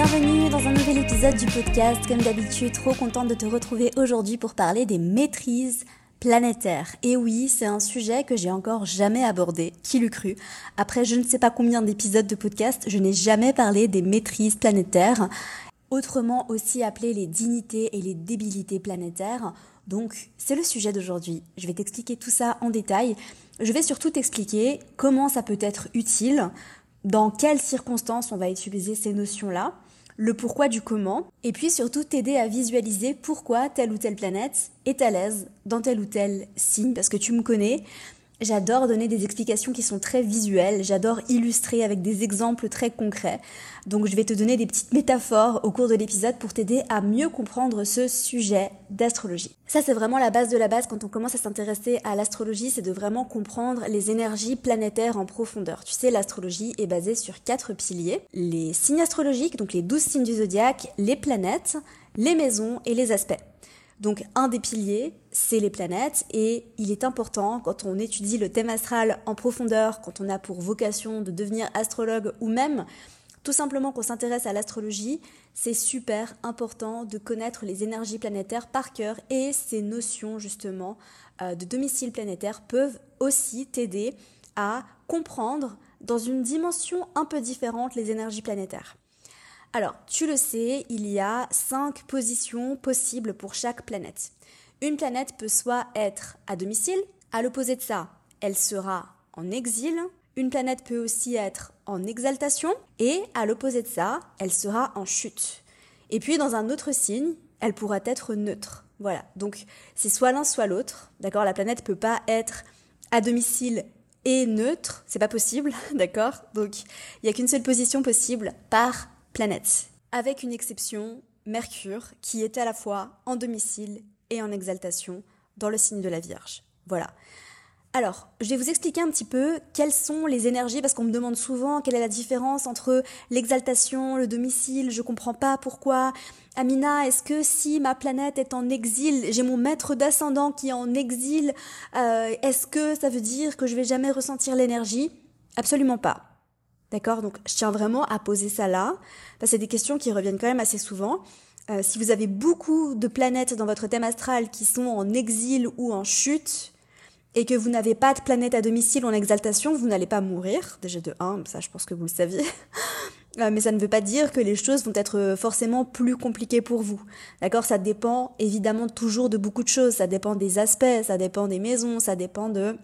bienvenue dans un nouvel épisode du podcast. Comme d'habitude, trop contente de te retrouver aujourd'hui pour parler des maîtrises planétaires. Et oui, c'est un sujet que j'ai encore jamais abordé, qui l'eût cru? Après je ne sais pas combien d'épisodes de podcast, je n'ai jamais parlé des maîtrises planétaires, autrement aussi appelées les dignités et les débilités planétaires. Donc, c'est le sujet d'aujourd'hui. Je vais t'expliquer tout ça en détail. Je vais surtout t'expliquer comment ça peut être utile, dans quelles circonstances on va utiliser ces notions-là, le pourquoi du comment, et puis surtout t'aider à visualiser pourquoi telle ou telle planète est à l'aise dans tel ou tel signe, parce que tu me connais, J'adore donner des explications qui sont très visuelles, j'adore illustrer avec des exemples très concrets. Donc je vais te donner des petites métaphores au cours de l'épisode pour t'aider à mieux comprendre ce sujet d'astrologie. Ça c'est vraiment la base de la base quand on commence à s'intéresser à l'astrologie, c'est de vraiment comprendre les énergies planétaires en profondeur. Tu sais, l'astrologie est basée sur quatre piliers. Les signes astrologiques, donc les douze signes du zodiaque, les planètes, les maisons et les aspects. Donc un des piliers, c'est les planètes et il est important quand on étudie le thème astral en profondeur, quand on a pour vocation de devenir astrologue ou même tout simplement qu'on s'intéresse à l'astrologie, c'est super important de connaître les énergies planétaires par cœur et ces notions justement euh, de domicile planétaire peuvent aussi t'aider à comprendre dans une dimension un peu différente les énergies planétaires. Alors, tu le sais, il y a cinq positions possibles pour chaque planète. Une planète peut soit être à domicile, à l'opposé de ça, elle sera en exil. Une planète peut aussi être en exaltation, et à l'opposé de ça, elle sera en chute. Et puis, dans un autre signe, elle pourra être neutre. Voilà, donc c'est soit l'un, soit l'autre. D'accord? La planète peut pas être à domicile et neutre, c'est pas possible, d'accord? Donc il n'y a qu'une seule position possible par avec une exception, Mercure, qui est à la fois en domicile et en exaltation dans le signe de la Vierge. Voilà. Alors, je vais vous expliquer un petit peu quelles sont les énergies, parce qu'on me demande souvent quelle est la différence entre l'exaltation, le domicile, je comprends pas pourquoi. Amina, est-ce que si ma planète est en exil, j'ai mon maître d'ascendant qui est en exil, euh, est-ce que ça veut dire que je vais jamais ressentir l'énergie? Absolument pas. D'accord Donc je tiens vraiment à poser ça là, que c'est des questions qui reviennent quand même assez souvent. Euh, si vous avez beaucoup de planètes dans votre thème astral qui sont en exil ou en chute, et que vous n'avez pas de planète à domicile en exaltation, vous n'allez pas mourir. Déjà de 1, ça je pense que vous le saviez. Euh, mais ça ne veut pas dire que les choses vont être forcément plus compliquées pour vous. D'accord Ça dépend évidemment toujours de beaucoup de choses. Ça dépend des aspects, ça dépend des maisons, ça dépend de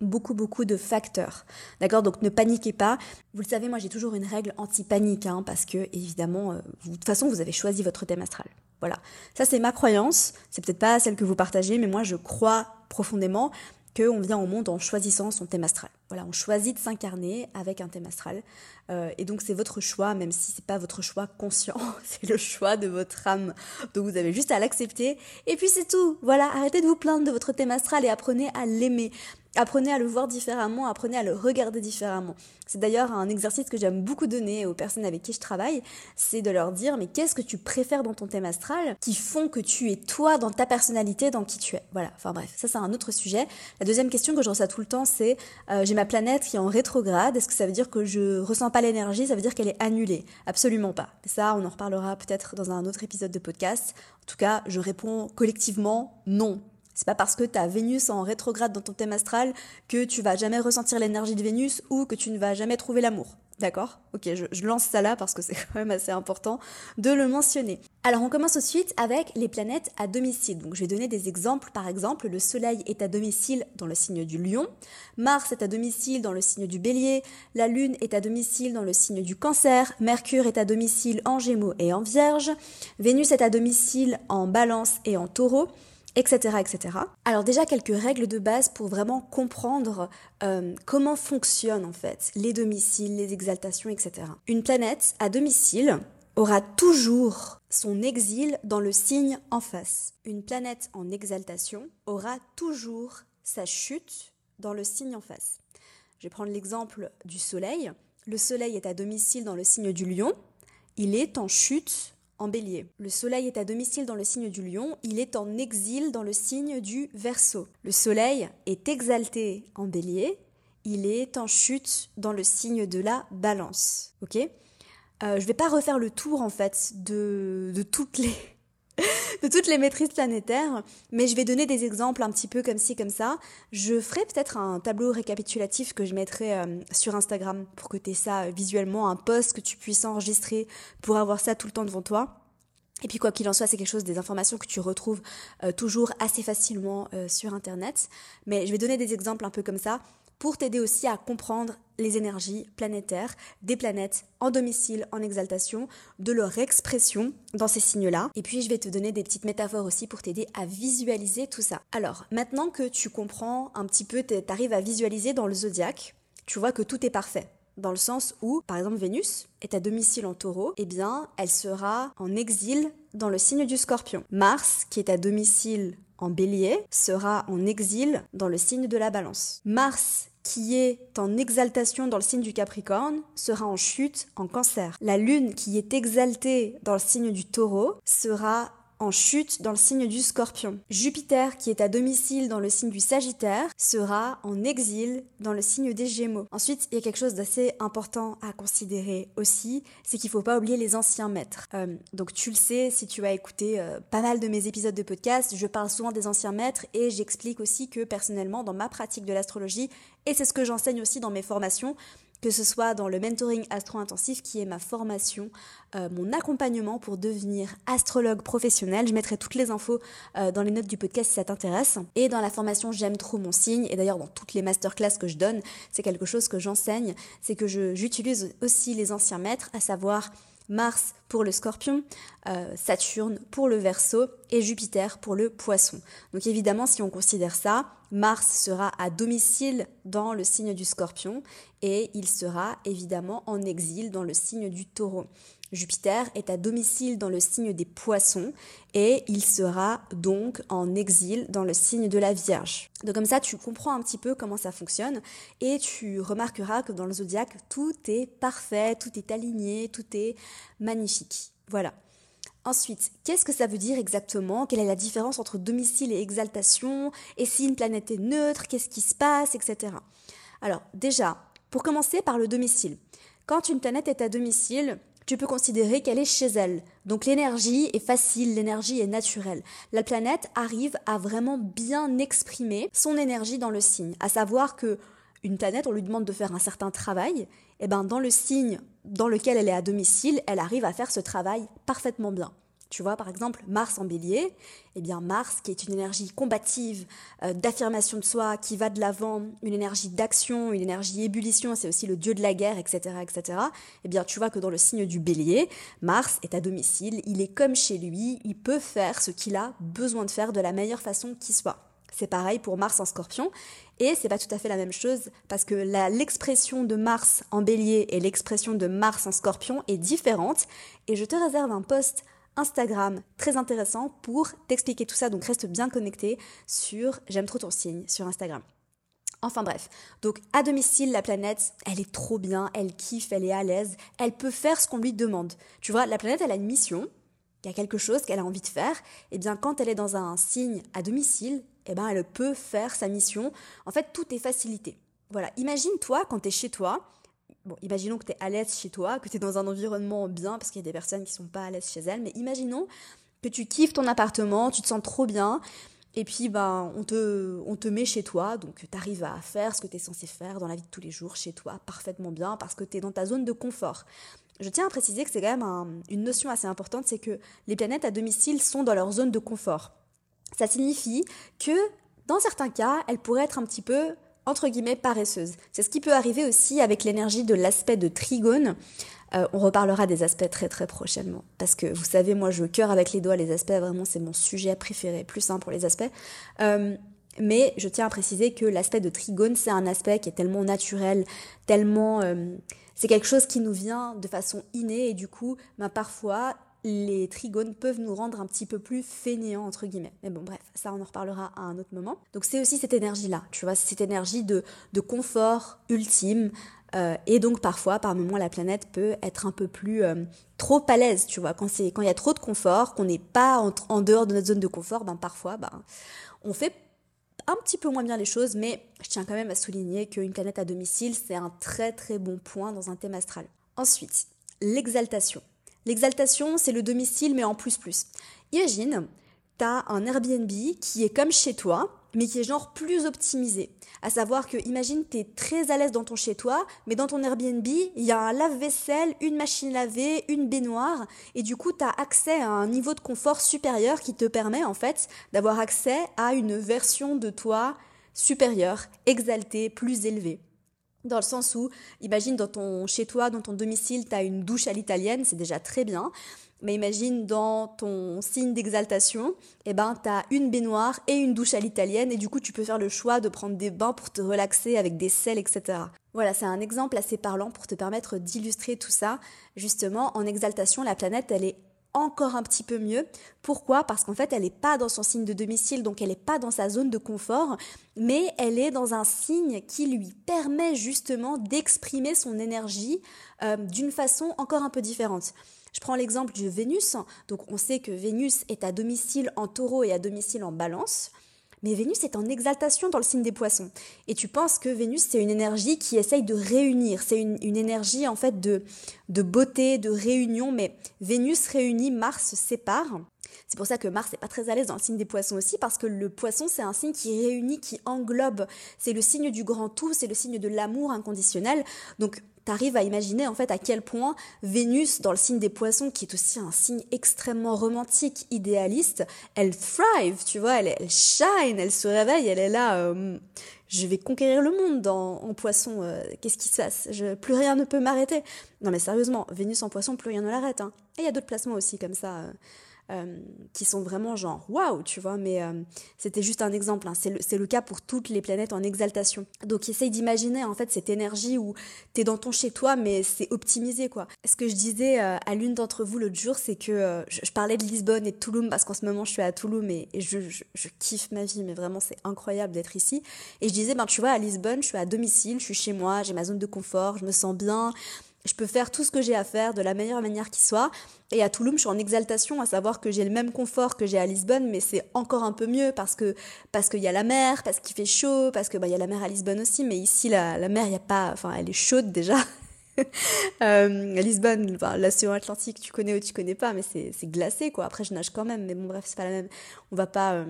beaucoup beaucoup de facteurs. D'accord Donc ne paniquez pas. Vous le savez, moi j'ai toujours une règle anti-panique hein, parce que évidemment euh, de toute façon vous avez choisi votre thème astral. Voilà. Ça c'est ma croyance, c'est peut-être pas celle que vous partagez mais moi je crois profondément qu'on vient au monde en choisissant son thème astral. Voilà, on choisit de s'incarner avec un thème astral. Euh, et donc c'est votre choix, même si c'est pas votre choix conscient, c'est le choix de votre âme. Donc vous avez juste à l'accepter. Et puis c'est tout. Voilà, arrêtez de vous plaindre de votre thème astral et apprenez à l'aimer. Apprenez à le voir différemment, apprenez à le regarder différemment. C'est d'ailleurs un exercice que j'aime beaucoup donner aux personnes avec qui je travaille, c'est de leur dire mais qu'est-ce que tu préfères dans ton thème astral qui font que tu es toi dans ta personnalité, dans qui tu es? Voilà, enfin bref, ça c'est un autre sujet. La deuxième question que je reçois tout le temps c'est euh, j'ai ma planète qui est en rétrograde, est-ce que ça veut dire que je ressens pas l'énergie, ça veut dire qu'elle est annulée? Absolument pas. ça on en reparlera peut-être dans un autre épisode de podcast. En tout cas, je réponds collectivement non. C'est pas parce que tu as Vénus en rétrograde dans ton thème astral que tu vas jamais ressentir l'énergie de Vénus ou que tu ne vas jamais trouver l'amour. D'accord? Ok, je, lance ça là parce que c'est quand même assez important de le mentionner. Alors on commence tout de suite avec les planètes à domicile. Donc je vais donner des exemples. Par exemple, le Soleil est à domicile dans le signe du Lion, Mars est à domicile dans le signe du Bélier, la Lune est à domicile dans le signe du Cancer, Mercure est à domicile en Gémeaux et en Vierge, Vénus est à domicile en Balance et en Taureau, etc.. Alors déjà quelques règles de base pour vraiment comprendre euh, comment fonctionnent en fait les domiciles, les exaltations, etc. Une planète à domicile aura toujours son exil dans le signe en face. Une planète en exaltation aura toujours sa chute dans le signe en face. Je vais prendre l'exemple du Soleil. Le Soleil est à domicile dans le signe du Lion. Il est en chute en bélier. Le soleil est à domicile dans le signe du lion, il est en exil dans le signe du verso. Le soleil est exalté en bélier, il est en chute dans le signe de la balance. Ok? Euh, je vais pas refaire le tour en fait de, de toutes les de toutes les maîtrises planétaires, mais je vais donner des exemples un petit peu comme ci, comme ça. Je ferai peut-être un tableau récapitulatif que je mettrai euh, sur Instagram pour que tu aies ça visuellement, un post que tu puisses enregistrer pour avoir ça tout le temps devant toi. Et puis quoi qu'il en soit, c'est quelque chose des informations que tu retrouves euh, toujours assez facilement euh, sur Internet. Mais je vais donner des exemples un peu comme ça pour t'aider aussi à comprendre les énergies planétaires des planètes en domicile, en exaltation, de leur expression dans ces signes-là. Et puis je vais te donner des petites métaphores aussi pour t'aider à visualiser tout ça. Alors, maintenant que tu comprends un petit peu, t'arrives à visualiser dans le zodiaque, tu vois que tout est parfait dans le sens où, par exemple, Vénus est à domicile en taureau, eh bien, elle sera en exil dans le signe du scorpion. Mars, qui est à domicile en bélier, sera en exil dans le signe de la balance. Mars, qui est en exaltation dans le signe du Capricorne, sera en chute en cancer. La lune, qui est exaltée dans le signe du taureau, sera en chute dans le signe du scorpion. Jupiter, qui est à domicile dans le signe du Sagittaire, sera en exil dans le signe des Gémeaux. Ensuite, il y a quelque chose d'assez important à considérer aussi, c'est qu'il ne faut pas oublier les anciens maîtres. Euh, donc tu le sais, si tu as écouté euh, pas mal de mes épisodes de podcast, je parle souvent des anciens maîtres et j'explique aussi que personnellement, dans ma pratique de l'astrologie, et c'est ce que j'enseigne aussi dans mes formations, que ce soit dans le mentoring astro-intensif qui est ma formation, euh, mon accompagnement pour devenir astrologue professionnel. Je mettrai toutes les infos euh, dans les notes du podcast si ça t'intéresse. Et dans la formation J'aime trop mon signe, et d'ailleurs dans toutes les masterclass que je donne, c'est quelque chose que j'enseigne, c'est que j'utilise aussi les anciens maîtres, à savoir Mars pour le scorpion, euh, Saturne pour le verso et Jupiter pour le poisson. Donc évidemment, si on considère ça, Mars sera à domicile dans le signe du scorpion et il sera évidemment en exil dans le signe du taureau. Jupiter est à domicile dans le signe des poissons et il sera donc en exil dans le signe de la Vierge. Donc comme ça, tu comprends un petit peu comment ça fonctionne et tu remarqueras que dans le zodiaque, tout est parfait, tout est aligné, tout est magnifique. Voilà. Ensuite, qu'est-ce que ça veut dire exactement? Quelle est la différence entre domicile et exaltation? Et si une planète est neutre, qu'est-ce qui se passe, etc. Alors déjà, pour commencer par le domicile. Quand une planète est à domicile, tu peux considérer qu'elle est chez elle. Donc l'énergie est facile, l'énergie est naturelle. La planète arrive à vraiment bien exprimer son énergie dans le signe. À savoir que une planète, on lui demande de faire un certain travail, et eh ben dans le signe dans lequel elle est à domicile, elle arrive à faire ce travail parfaitement bien. Tu vois, par exemple, Mars en bélier, eh bien Mars, qui est une énergie combative, euh, d'affirmation de soi, qui va de l'avant, une énergie d'action, une énergie ébullition, c'est aussi le dieu de la guerre, etc., etc., eh bien tu vois que dans le signe du bélier, Mars est à domicile, il est comme chez lui, il peut faire ce qu'il a besoin de faire de la meilleure façon qui soit. C'est pareil pour Mars en scorpion. Et c'est pas tout à fait la même chose parce que l'expression de Mars en bélier et l'expression de Mars en scorpion est différente. Et je te réserve un post Instagram très intéressant pour t'expliquer tout ça. Donc reste bien connecté sur J'aime trop ton signe sur Instagram. Enfin bref, donc à domicile, la planète, elle est trop bien, elle kiffe, elle est à l'aise, elle peut faire ce qu'on lui demande. Tu vois, la planète, elle a une mission, il y a quelque chose qu'elle a envie de faire, et bien quand elle est dans un signe à domicile, eh ben elle peut faire sa mission. En fait, tout est facilité. Voilà, imagine-toi quand tu es chez toi, bon, imaginons que tu es à l'aise chez toi, que tu es dans un environnement bien, parce qu'il y a des personnes qui sont pas à l'aise chez elles, mais imaginons que tu kiffes ton appartement, tu te sens trop bien, et puis ben, on, te, on te met chez toi, donc tu arrives à faire ce que tu es censé faire dans la vie de tous les jours chez toi, parfaitement bien, parce que tu es dans ta zone de confort. Je tiens à préciser que c'est quand même une notion assez importante, c'est que les planètes à domicile sont dans leur zone de confort. Ça signifie que dans certains cas, elles pourraient être un petit peu entre guillemets paresseuses. C'est ce qui peut arriver aussi avec l'énergie de l'aspect de trigone. Euh, on reparlera des aspects très très prochainement. Parce que vous savez, moi je cœur avec les doigts les aspects, vraiment c'est mon sujet préféré, plus simple pour les aspects. Euh, mais je tiens à préciser que l'aspect de trigone, c'est un aspect qui est tellement naturel, tellement... Euh, c'est quelque chose qui nous vient de façon innée et du coup, ben, parfois, les trigones peuvent nous rendre un petit peu plus fainéants, entre guillemets. Mais bon, bref, ça, on en reparlera à un autre moment. Donc, c'est aussi cette énergie-là, tu vois, cette énergie de, de confort ultime. Euh, et donc, parfois, par moments, la planète peut être un peu plus euh, trop à l'aise, tu vois. Quand il y a trop de confort, qu'on n'est pas en, en, dehors de notre zone de confort, ben, parfois, ben, on fait un petit peu moins bien les choses, mais je tiens quand même à souligner qu'une planète à domicile, c'est un très très bon point dans un thème astral. Ensuite, l'exaltation. L'exaltation, c'est le domicile, mais en plus plus. Imagine, t'as un Airbnb qui est comme chez toi, mais qui est genre plus optimisé. À savoir que, imagine, tu es très à l'aise dans ton chez-toi, mais dans ton Airbnb, il y a un lave-vaisselle, une machine lavée, une baignoire, et du coup, tu as accès à un niveau de confort supérieur qui te permet, en fait, d'avoir accès à une version de toi supérieure, exaltée, plus élevée. Dans le sens où, imagine dans ton chez toi, dans ton domicile, tu as une douche à l'italienne, c'est déjà très bien. Mais imagine dans ton signe d'exaltation, eh ben, tu as une baignoire et une douche à l'italienne et du coup tu peux faire le choix de prendre des bains pour te relaxer avec des sels, etc. Voilà, c'est un exemple assez parlant pour te permettre d'illustrer tout ça. Justement, en exaltation, la planète, elle est encore un petit peu mieux. Pourquoi? Parce qu'en fait, elle n'est pas dans son signe de domicile, donc elle n'est pas dans sa zone de confort, mais elle est dans un signe qui lui permet justement d'exprimer son énergie euh, d'une façon encore un peu différente. Je prends l'exemple de Vénus. Donc on sait que Vénus est à domicile en taureau et à domicile en balance. Mais Vénus est en exaltation dans le signe des poissons. Et tu penses que Vénus, c'est une énergie qui essaye de réunir. C'est une, énergie, en fait, de, de beauté, de réunion. Mais Vénus réunit, Mars sépare. C'est pour ça que Mars n'est pas très à l'aise dans le signe des poissons aussi, parce que le poisson, c'est un signe qui réunit, qui englobe. C'est le signe du grand tout, c'est le signe de l'amour inconditionnel. Donc, t'arrives à imaginer en fait à quel point Vénus, dans le signe des poissons, qui est aussi un signe extrêmement romantique, idéaliste, elle thrive, tu vois, elle, shine, elle se réveille, elle est là, euh, je vais conquérir le monde en poisson, euh, qu'est-ce qui se passe? Plus rien ne peut m'arrêter. Non mais sérieusement, Vénus en poisson, plus rien ne l'arrête. Hein. Et il y a d'autres placements aussi comme ça. Euh, euh, qui sont vraiment genre waouh, tu vois, mais euh, c'était juste un exemple. Hein. C'est le, cas pour toutes les planètes en exaltation. Donc essaye d'imaginer en fait cette énergie où t'es dans ton chez toi, mais c'est optimisé quoi. Ce que je disais euh, à l'une d'entre vous l'autre jour, c'est que je, parlais de Lisbonne et de Toulouse parce qu'en ce moment je suis à Toulouse et, je, je, je, kiffe ma vie, mais vraiment c'est incroyable d'être ici. Et je disais, ben tu vois, à Lisbonne, je suis à domicile, je suis chez moi, j'ai ma zone de confort, je me sens bien, je peux faire tout ce que j'ai à faire de la meilleure manière qui soit. Et à Toulouse, je suis en exaltation, à savoir que j'ai le même confort que j'ai à Lisbonne, mais c'est encore un peu mieux parce que parce qu'il y a la mer, parce qu'il fait chaud, parce que bah il y a la mer à Lisbonne aussi, mais ici la, la mer, il y a pas, enfin elle est chaude déjà. euh, à Lisbonne, l'océan Atlantique, tu connais ou tu connais pas, mais c'est glacé quoi. Après, je nage quand même, mais bon bref, c'est pas la même. On va pas euh,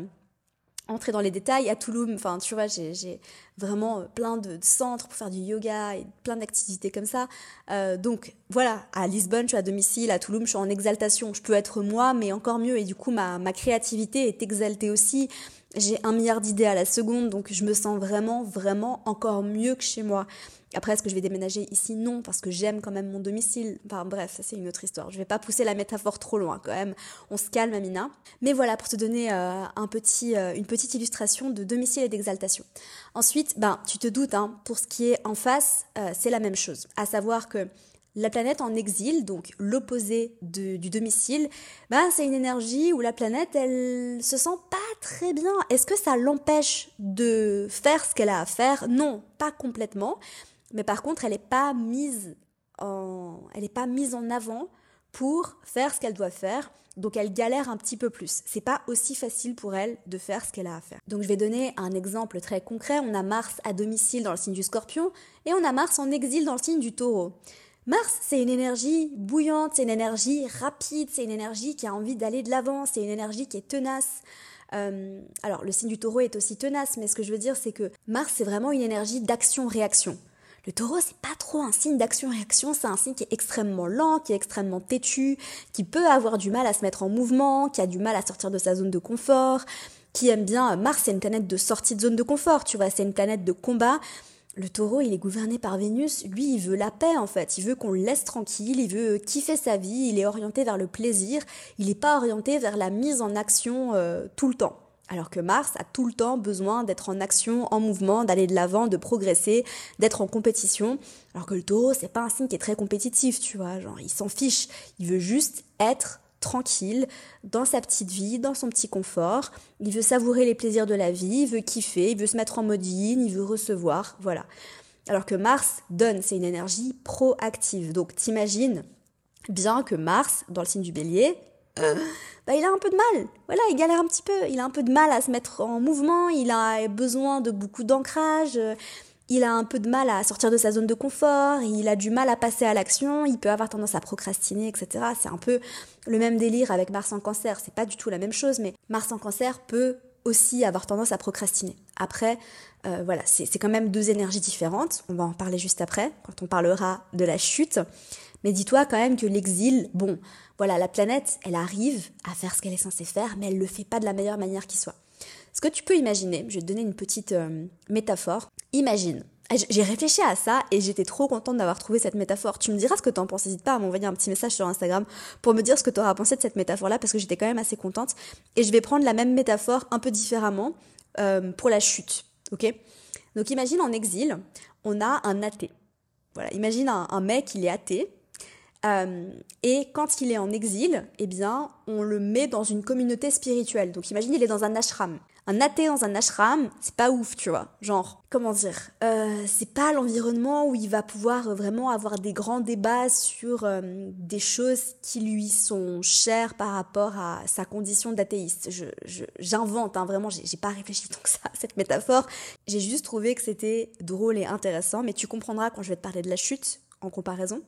entrer dans les détails. À Toulouse, enfin, tu vois, j'ai vraiment euh, plein de, centres pour faire du yoga et plein d'activités comme ça. Euh, donc, voilà, à Lisbonne, je suis à domicile, à Toulouse, je suis en exaltation. Je peux être moi, mais encore mieux. Et du coup, ma, ma créativité est exaltée aussi. J'ai un milliard d'idées à la seconde, donc je me sens vraiment, vraiment encore mieux que chez moi. Après, est-ce que je vais déménager ici? Non, parce que j'aime quand même mon domicile. Enfin bref, ça c'est une autre histoire. Je vais pas pousser la métaphore trop loin quand même. On se calme, Amina. Mais voilà, pour te donner euh, un petit, euh, une petite illustration de domicile et d'exaltation. Ensuite, ben, tu te doutes, hein, pour ce qui est en face, euh, c'est la même chose. À savoir que la planète en exil, donc l'opposé du domicile, ben c'est une énergie où la planète, elle se sent pas très bien. Est-ce que ça l'empêche de faire ce qu'elle a à faire? Non, pas complètement. Mais par contre, elle n'est pas mise en, elle pas mise en avant pour faire ce qu'elle doit faire. Donc elle galère un petit peu plus. C'est pas aussi facile pour elle de faire ce qu'elle a à faire. Donc je vais donner un exemple très concret. On a Mars à domicile dans le signe du Scorpion et on a Mars en exil dans le signe du Taureau. Mars, c'est une énergie bouillante, c'est une énergie rapide, c'est une énergie qui a envie d'aller de l'avant, c'est une énergie qui est tenace. Euh, alors le signe du taureau est aussi tenace, mais ce que je veux dire c'est que Mars c'est vraiment une énergie d'action-réaction. Le taureau, c'est pas trop un signe d'action-réaction, c'est un signe qui est extrêmement lent, qui est extrêmement têtu, qui peut avoir du mal à se mettre en mouvement, qui a du mal à sortir de sa zone de confort, qui aime bien Mars, c'est une planète de sortie de zone de confort, tu vois, c'est une planète de combat. Le taureau, il est gouverné par Vénus, lui, il veut la paix en fait, il veut qu'on le laisse tranquille, il veut kiffer sa vie, il est orienté vers le plaisir, il n'est pas orienté vers la mise en action euh, tout le temps. Alors que Mars a tout le temps besoin d'être en action, en mouvement, d'aller de l'avant, de progresser, d'être en compétition. Alors que le taureau, c'est pas un signe qui est très compétitif, tu vois. Genre, il s'en fiche. Il veut juste être tranquille, dans sa petite vie, dans son petit confort. Il veut savourer les plaisirs de la vie, il veut kiffer, il veut se mettre en mode yin, il veut recevoir, voilà. Alors que Mars donne, c'est une énergie proactive. Donc t'imagines bien que Mars, dans le signe du bélier, euh, bah, il a un peu de mal. Voilà, il galère un petit peu. Il a un peu de mal à se mettre en mouvement. Il a besoin de beaucoup d'ancrage. Il a un peu de mal à sortir de sa zone de confort, il a du mal à passer à l'action, il peut avoir tendance à procrastiner, etc. C'est un peu le même délire avec Mars en cancer. C'est pas du tout la même chose, mais Mars en cancer peut aussi avoir tendance à procrastiner. Après, euh, voilà, c'est quand même deux énergies différentes. On va en parler juste après, quand on parlera de la chute. Mais dis-toi quand même que l'exil, bon, voilà, la planète, elle arrive à faire ce qu'elle est censée faire, mais elle le fait pas de la meilleure manière qui soit. Ce que tu peux imaginer, je vais te donner une petite euh, métaphore. Imagine, j'ai réfléchi à ça et j'étais trop contente d'avoir trouvé cette métaphore. Tu me diras ce que t'en penses. N'hésite pas à m'envoyer un petit message sur Instagram pour me dire ce que tu auras pensé de cette métaphore-là parce que j'étais quand même assez contente. Et je vais prendre la même métaphore un peu différemment euh, pour la chute. Ok? Donc imagine en exil, on a un athée. Voilà, imagine un, mec, il est athée. Euh, et quand il est en exil, eh bien, on le met dans une communauté spirituelle. Donc imagine, il est dans un ashram un athée dans un ashram, c'est pas ouf, tu vois. Genre, comment dire euh, C'est pas l'environnement où il va pouvoir vraiment avoir des grands débats sur euh, des choses qui lui sont chères par rapport à sa condition d'athéiste. J'invente, je, hein, vraiment, j'ai pas réfléchi tant que ça cette métaphore. J'ai juste trouvé que c'était drôle et intéressant, mais tu comprendras quand je vais te parler de la chute en comparaison.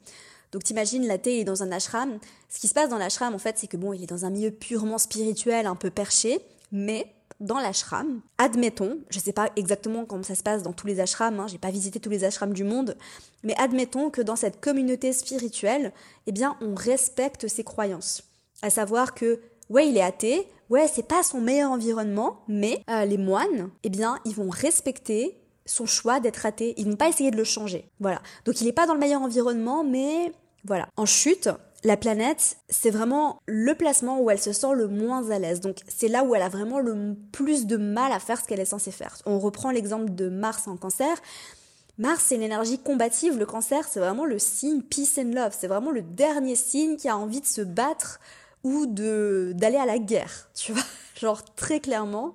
Donc t'imagines, l'athée est dans un ashram. Ce qui se passe dans l'ashram, en fait, c'est que bon, il est dans un milieu purement spirituel, un peu perché, mais dans l'ashram, admettons, je ne sais pas exactement comment ça se passe dans tous les ashrams, hein, j'ai pas visité tous les ashrams du monde, mais admettons que dans cette communauté spirituelle, eh bien, on respecte ses croyances. À savoir que, ouais, il est athée, ouais, c'est pas son meilleur environnement, mais euh, les moines, eh bien, ils vont respecter son choix d'être athée, ils vont pas essayer de le changer. Voilà. Donc il n'est pas dans le meilleur environnement, mais voilà. En chute, la planète, c'est vraiment le placement où elle se sent le moins à l'aise. Donc c'est là où elle a vraiment le plus de mal à faire ce qu'elle est censée faire. On reprend l'exemple de Mars en cancer. Mars, c'est l'énergie combative. Le cancer, c'est vraiment le signe peace and love. C'est vraiment le dernier signe qui a envie de se battre ou de d'aller à la guerre. Tu vois, genre très clairement.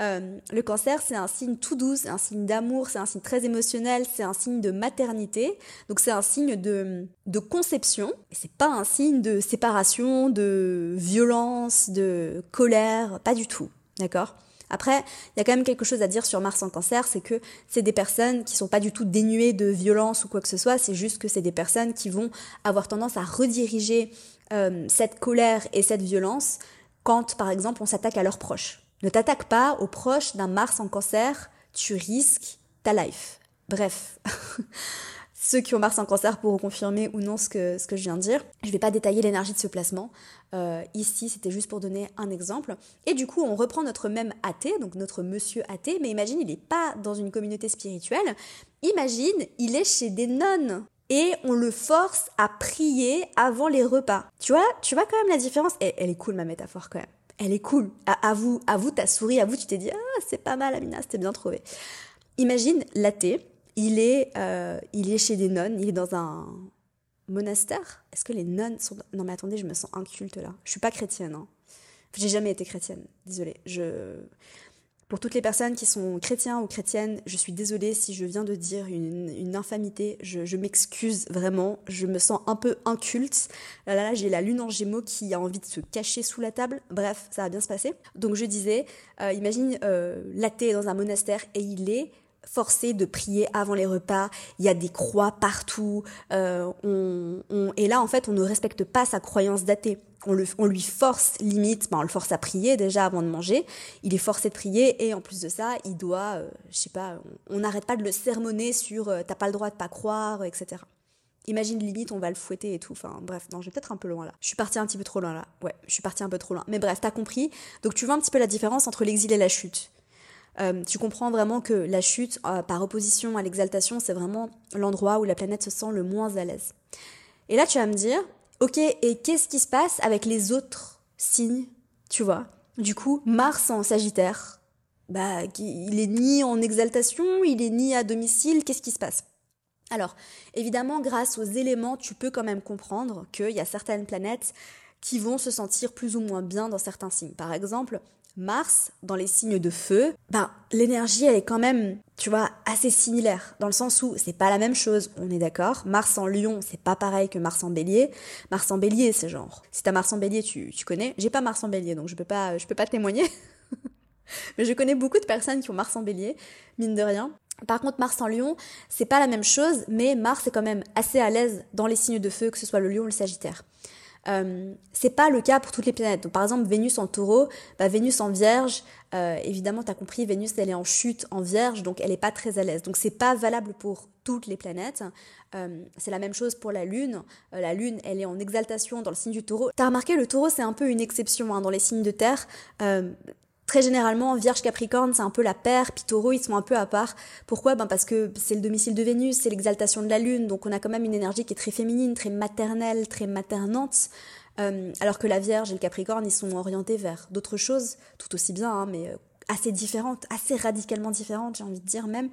Euh, le cancer, c'est un signe tout doux, c'est un signe d'amour, c'est un signe très émotionnel, c'est un signe de maternité. Donc c'est un signe de, de conception. C'est pas un signe de séparation, de violence, de colère, pas du tout. D'accord? Après, il y a quand même quelque chose à dire sur Mars en cancer, c'est que c'est des personnes qui sont pas du tout dénuées de violence ou quoi que ce soit, c'est juste que c'est des personnes qui vont avoir tendance à rediriger euh, cette colère et cette violence quand, par exemple, on s'attaque à leurs proches. Ne t'attaque pas aux proches d'un Mars en cancer, tu risques ta life. Bref. Ceux qui ont Mars en cancer pourront confirmer ou non ce que, je viens de dire. Je ne vais pas détailler l'énergie de ce placement. Euh, ici, c'était juste pour donner un exemple. Et du coup, on reprend notre même athée, donc notre monsieur athée, mais imagine, il n'est pas dans une communauté spirituelle. Imagine, il est chez des nonnes. Et on le force à prier avant les repas. Tu vois, tu vois quand même la différence? Et Elle est cool ma métaphore quand même elle est cool. À, vous, à vous, t'as souri, à vous, tu t'es dit, ah, c'est pas mal, Amina, c'était bien trouvé. Imagine l'athée, il est, euh, il est chez des nonnes, il est dans un monastère. Est-ce que les nonnes sont. Non, mais attendez, je me sens inculte là. Je suis pas chrétienne. Hein. J'ai jamais été chrétienne, désolée. Je. Pour toutes les personnes qui sont chrétiens ou chrétiennes, je suis désolée si je viens de dire une, infamité. Je, m'excuse vraiment. Je me sens un peu inculte. Là, là, là j'ai la lune en gémeaux qui a envie de se cacher sous la table. Bref, ça va bien se passer. Donc je disais, euh, imagine euh, l'athée dans un monastère et il est forcé de prier avant les repas, il y a des croix partout, euh, et là en fait on ne respecte pas sa croyance d'athée. On, on, lui force limite, ben, on le force à prier déjà avant de manger, il est forcé de prier et en plus de ça il doit, euh, je sais pas, on n'arrête pas de le sermonner sur euh, t'as pas le droit de pas croire, etc. Imagine limite on va le fouetter et tout. Enfin bref, non, je vais peut-être un peu loin là. Je suis partie un petit peu trop loin là. Ouais, je suis partie un peu trop loin. Mais bref, t'as compris. Donc tu vois un petit peu la différence entre l'exil et la chute. Euh, tu comprends vraiment que la chute, euh, par opposition à l'exaltation, c'est vraiment l'endroit où la planète se sent le moins à l'aise. Et là, tu vas me dire, ok, et qu'est-ce qui se passe avec les autres signes, tu vois? Du coup, Mars en Sagittaire, bah, il est ni en exaltation, il est ni à domicile, qu'est-ce qui se passe? Alors, évidemment, grâce aux éléments, tu peux quand même comprendre qu'il y a certaines planètes qui vont se sentir plus ou moins bien dans certains signes. Par exemple, Mars, dans les signes de feu, ben, l'énergie, elle est quand même, tu vois, assez similaire. Dans le sens où c'est pas la même chose, on est d'accord. Mars en lion, c'est pas pareil que Mars en bélier. Mars en bélier, c'est genre. Si t'as Mars en bélier, tu, tu connais. J'ai pas Mars en bélier, donc je peux pas, je peux pas témoigner. Mais je connais beaucoup de personnes qui ont Mars en bélier, mine de rien. Par contre, Mars en Lion, c'est pas la même chose, mais Mars est quand même assez à l'aise dans les signes de feu, que ce soit le Lion ou le Sagittaire. Euh, c'est pas le cas pour toutes les planètes. Par exemple, Vénus en taureau, bah, Vénus en vierge, euh, évidemment, tu as compris, Vénus, elle est en chute en vierge, donc elle n'est pas très à l'aise. Donc, c'est pas valable pour toutes les planètes. Euh, c'est la même chose pour la Lune. La Lune, elle est en exaltation dans le signe du taureau. T'as remarqué, le taureau, c'est un peu une exception hein, dans les signes de terre. Très généralement, Vierge Capricorne, c'est un peu la paire, puis Taureau, ils sont un peu à part. Pourquoi? Ben Parce que c'est le domicile de Vénus, c'est l'exaltation de la Lune, donc on a quand même une énergie qui est très féminine, très maternelle, très maternante. Euh, alors que la Vierge et le Capricorne, ils sont orientés vers d'autres choses, tout aussi bien, hein, mais euh, assez différentes, assez radicalement différentes, j'ai envie de dire même.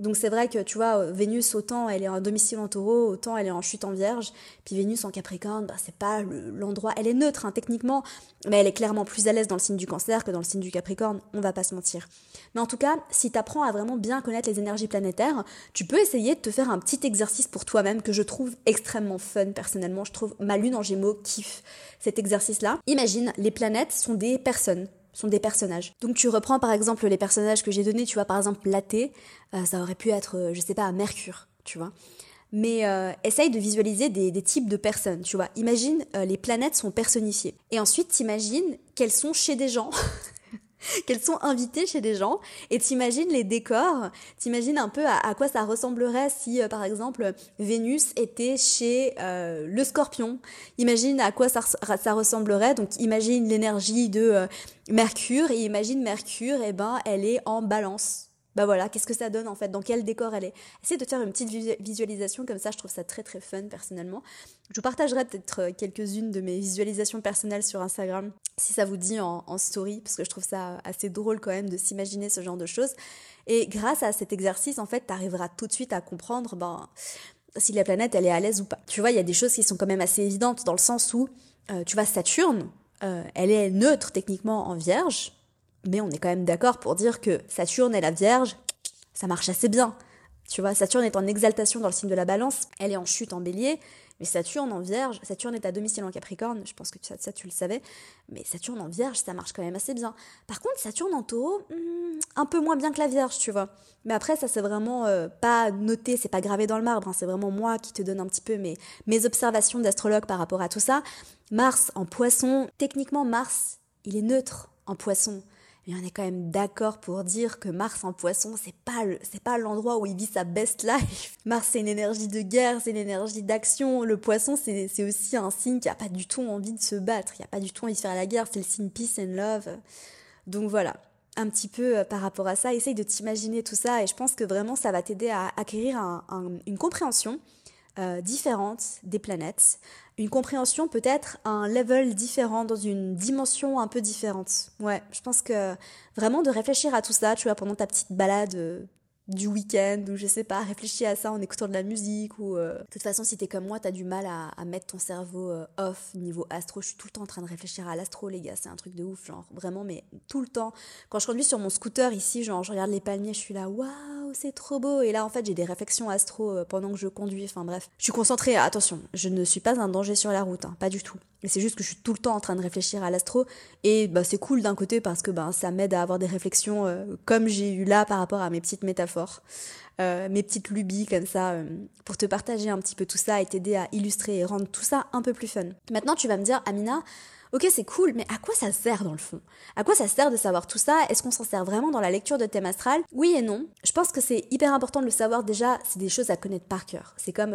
Donc c'est vrai que tu vois, Vénus, autant elle est en domicile en taureau, autant elle est en chute en vierge. Puis Vénus en capricorne, bah, c'est pas l'endroit. Elle est neutre hein, techniquement, mais elle est clairement plus à l'aise dans le signe du cancer que dans le signe du capricorne, on va pas se mentir. Mais en tout cas, si tu apprends à vraiment bien connaître les énergies planétaires, tu peux essayer de te faire un petit exercice pour toi-même que je trouve extrêmement fun personnellement. Je trouve ma lune en gémeaux kiffe cet exercice-là. Imagine, les planètes sont des personnes sont des personnages. Donc tu reprends par exemple les personnages que j'ai donnés, tu vois par exemple Laté, euh, ça aurait pu être, euh, je sais pas, Mercure, tu vois. Mais euh, essaye de visualiser des, des, types de personnes, tu vois. Imagine les planètes sont personnifiées. Et ensuite, t'imagines qu'elles sont chez des gens qu'elles sont invitées chez des gens. Et t'imagines les décors, t'imagines un peu à, quoi ça ressemblerait si euh, par exemple Vénus était chez euh, le scorpion? Imagine à quoi ça, ça ressemblerait, donc imagine l'énergie de euh, Mercure. Et imagine Mercure, et eh ben elle est en balance bah voilà, qu'est-ce que ça donne en fait, dans quel décor elle est? Essayez de faire une petite visualisation comme ça, je trouve ça très très fun personnellement. Je vous partagerai peut-être euh, quelques-unes de mes visualisations personnelles sur Instagram, si ça vous dit en, story, parce que je trouve ça assez drôle quand même de s'imaginer ce genre de choses. Et grâce à cet exercice, en fait, tu arriveras tout de suite à comprendre ben, si la planète elle est à l'aise ou pas. Tu vois, il y a des choses qui sont quand même assez évidentes, dans le sens où, euh, tu vois, Saturne, euh, elle est neutre techniquement en vierge, mais on est quand même d'accord pour dire que Saturne et la Vierge, ça marche assez bien. Tu vois, Saturne est en exaltation dans le signe de la balance, elle est en chute en bélier, mais Saturne en vierge, Saturne est à domicile en capricorne, je pense que ça, tu le savais, mais Saturne en vierge, ça marche quand même assez bien. Par contre, Saturne en taureau, hmm, un peu moins bien que la vierge, tu vois. Mais après, ça c'est vraiment euh, pas noté, c'est pas gravé dans le marbre, hein. c'est vraiment moi qui te donne un petit peu mes, mes observations d'astrologue par rapport à tout ça. Mars en poisson, techniquement Mars, il est neutre en poisson mais on est quand même d'accord pour dire que Mars en poisson, c'est pas c'est pas l'endroit où il vit sa best life. Mars, c'est une énergie de guerre, c'est une énergie d'action. Le poisson, c'est, c'est aussi un signe qui a pas du tout envie de se battre, il a pas du tout envie de faire la guerre, c'est le signe peace and love. Donc voilà, un petit peu euh, par rapport à ça, essaye de t'imaginer tout ça et je pense que vraiment ça va t'aider à acquérir une compréhension euh, différente des planètes, une compréhension peut-être un level différent, dans une dimension un peu différente. Ouais, je pense que vraiment de réfléchir à tout ça, tu vois, pendant ta petite balade euh, du week-end ou je sais pas, réfléchir à ça en écoutant de la musique ou euh, de toute façon si t'es comme moi t'as du mal à, à, mettre ton cerveau euh, off niveau astro. Je suis tout le temps en train de réfléchir à l'astro les gars c'est un truc de ouf genre vraiment mais tout le temps. Quand je conduis sur mon scooter ici genre je regarde les palmiers je suis là waouh c'est trop beau. Et là en fait j'ai des réflexions astro euh, pendant que je conduis. Enfin bref. Je suis concentrée. Attention je ne suis pas un danger sur la route hein, pas du tout. Mais c'est juste que je suis tout le temps en train de réfléchir à l'astro. Et bah, c'est cool d'un côté parce que bah, ça m'aide à avoir des réflexions euh, comme j'ai eu là par rapport à mes petites métaphores, euh, mes petites lubies comme ça, pour te partager un petit peu tout ça et t'aider à illustrer et rendre tout ça un peu plus fun. Maintenant tu vas me dire, Amina, ok c'est cool, mais à quoi ça sert dans le fond? À quoi ça sert de savoir tout ça? Est-ce qu'on s'en sert vraiment dans la lecture de thème astral Oui et non. Je pense que c'est hyper important de le savoir déjà, c'est des choses à connaître par cœur. C'est comme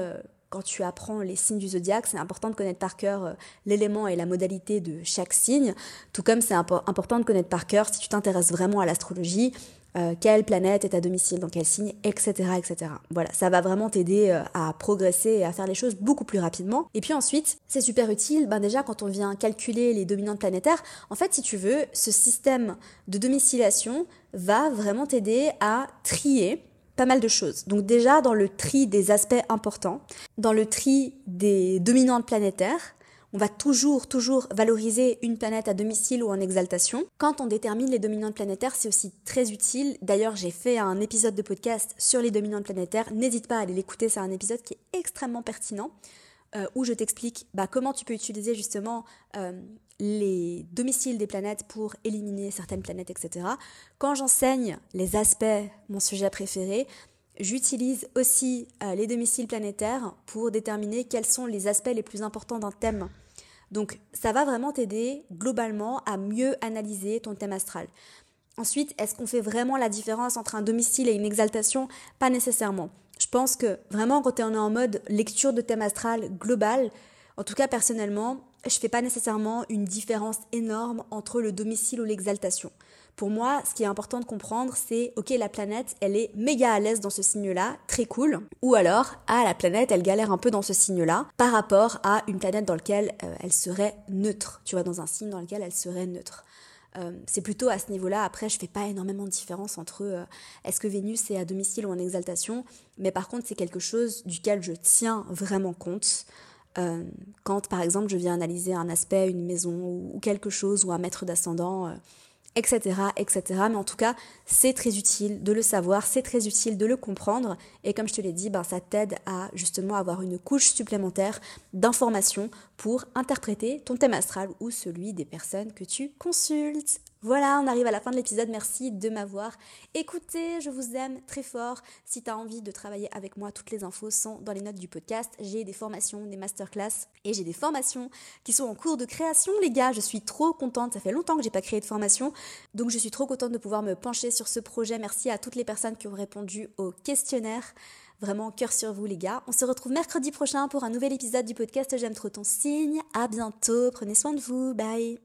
quand tu apprends les signes du zodiaque, c'est important de connaître par cœur euh, l'élément et la modalité de chaque signe, tout comme c'est important de connaître par cœur, si tu t'intéresses vraiment à l'astrologie, euh, quelle planète est à domicile, dans quel signe, etc. etc. Voilà, ça va vraiment t'aider euh, à progresser et à faire les choses beaucoup plus rapidement. Et puis ensuite, c'est super utile, ben déjà quand on vient calculer les dominantes planétaires, en fait si tu veux, ce système de domiciliation va vraiment t'aider à trier pas mal de choses. Donc déjà dans le tri des aspects importants, dans le tri des dominantes planétaires, on va toujours, toujours valoriser une planète à domicile ou en exaltation. Quand on détermine les dominantes planétaires, c'est aussi très utile. D'ailleurs, j'ai fait un épisode de podcast sur les dominantes planétaires. N'hésite pas à aller l'écouter, c'est un épisode qui est extrêmement pertinent. euh, où je t'explique bah, comment tu peux utiliser justement euh, les domiciles des planètes pour éliminer certaines planètes, etc. Quand j'enseigne les aspects, mon sujet préféré, j'utilise aussi euh, les domiciles planétaires pour déterminer quels sont les aspects les plus importants d'un thème. Donc ça va vraiment t'aider globalement à mieux analyser ton thème astral. Ensuite, est-ce qu'on fait vraiment la différence entre un domicile et une exaltation? Pas nécessairement. Je pense que vraiment quand on est en mode lecture de thème astral global, en tout cas personnellement, je fais pas nécessairement une différence énorme entre le domicile ou l'exaltation. Pour moi, ce qui est important de comprendre, c'est ok, la planète, elle est méga à l'aise dans ce signe-là, très cool. Ou alors, ah, la planète, elle galère un peu dans ce signe-là, par rapport à une planète dans laquelle euh, elle serait neutre. Tu vois, dans un signe dans lequel elle serait neutre. Euh, c'est plutôt à ce niveau-là. Après, je fais pas énormément de différence entre euh, est-ce que Vénus est à domicile ou en exaltation, mais par contre, c'est quelque chose duquel je tiens vraiment compte. Quand, par exemple, je viens analyser un aspect, une maison ou, quelque chose, ou un maître d'ascendant, etc., etc. Mais en tout cas, c'est très utile de le savoir, c'est très utile de le comprendre. Et comme je te l'ai dit, ben, ça t'aide à justement avoir une couche supplémentaire d'informations pour interpréter ton thème astral ou celui des personnes que tu consultes. Voilà, on arrive à la fin de l'épisode. Merci de m'avoir écouté. Je vous aime très fort. Si tu as envie de travailler avec moi, toutes les infos sont dans les notes du podcast. J'ai des formations, des masterclass et j'ai des formations qui sont en cours de création, les gars. Je suis trop contente. Ça fait longtemps que j'ai pas créé de formation. Donc je suis trop contente de pouvoir me pencher sur ce projet. Merci à toutes les personnes qui ont répondu au questionnaire. Vraiment, cœur sur vous, les gars. On se retrouve mercredi prochain pour un nouvel épisode du podcast J'aime trop ton signe. À bientôt. Prenez soin de vous. Bye.